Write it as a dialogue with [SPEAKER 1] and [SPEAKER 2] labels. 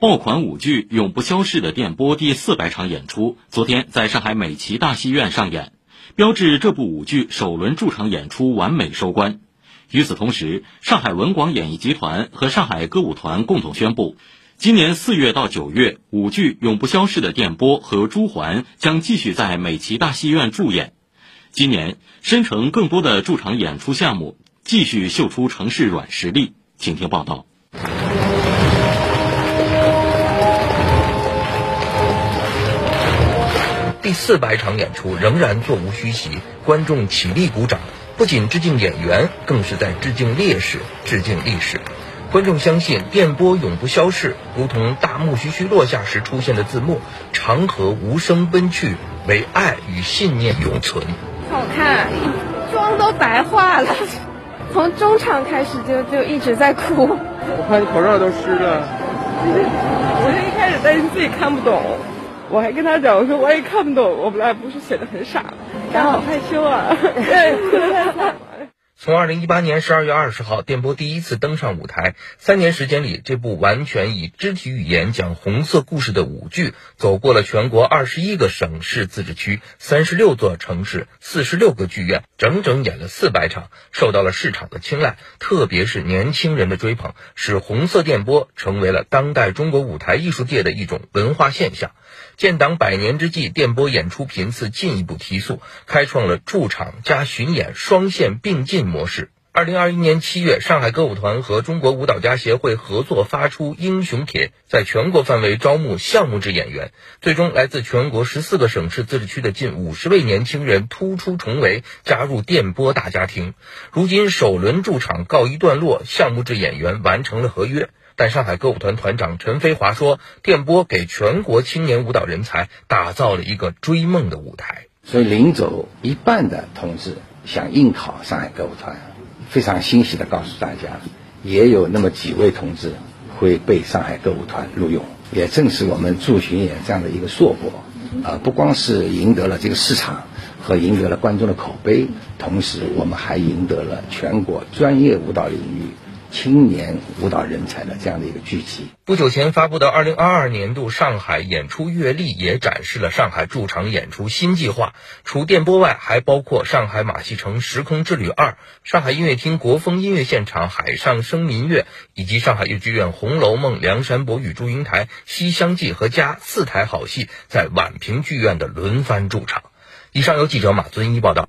[SPEAKER 1] 爆款舞剧《永不消逝的电波》第四百场演出，昨天在上海美琪大戏院上演，标志这部舞剧首轮驻场演出完美收官。与此同时，上海文广演艺集团和上海歌舞团共同宣布，今年四月到九月，舞剧《永不消逝的电波》和《朱鹮》将继续在美琪大戏院驻演。今年，申城更多的驻场演出项目继续秀出城市软实力，请听报道。
[SPEAKER 2] 第四百场演出仍然座无虚席，观众起立鼓掌，不仅致敬演员，更是在致敬烈士、致敬历史。观众相信电波永不消逝，如同大幕徐徐落下时出现的字幕：“长河无声奔去，唯爱与信念永存。”
[SPEAKER 3] 好看，妆都白化了，从中场开始就就一直在哭。
[SPEAKER 4] 我看你口罩都湿了。
[SPEAKER 3] 我是一开始担心自己看不懂。我还跟他讲，我说我也看不懂，我本来不是写的很傻，吗？他好害羞啊。
[SPEAKER 2] 从二零一八年十二月二十号，电波第一次登上舞台，三年时间里，这部完全以肢体语言讲红色故事的舞剧，走过了全国二十一个省市自治区、三十六座城市、四十六个剧院，整整演了四百场，受到了市场的青睐，特别是年轻人的追捧，使红色电波成为了当代中国舞台艺术界的一种文化现象。建党百年之际，电波演出频次进一步提速，开创了驻场加巡演双线并进模式。二零二一年七月，上海歌舞团和中国舞蹈家协会合作发出英雄帖，在全国范围招募项目制演员。最终，来自全国十四个省市自治区的近五十位年轻人突出重围，加入电波大家庭。如今，首轮驻场告一段落，项目制演员完成了合约。但上海歌舞团团长陈飞华说：“电波给全国青年舞蹈人才打造了一个追梦的舞台。
[SPEAKER 5] 所以临走一半的同志想应考上海歌舞团，非常欣喜的告诉大家，也有那么几位同志会被上海歌舞团录用。也正是我们驻巡演这样的一个硕果，啊，不光是赢得了这个市场和赢得了观众的口碑，同时我们还赢得了全国专业舞蹈领域。”青年舞蹈人才的这样的一个聚集。
[SPEAKER 2] 不久前发布的二零二二年度上海演出月历也展示了上海驻场演出新计划。除电波外，还包括上海马戏城时空之旅二、上海音乐厅国风音乐现场海上生民乐，以及上海豫剧院红楼梦、梁山伯与祝英台、西厢记和家四台好戏在宛平剧院的轮番驻场。以上由记者马尊一报道。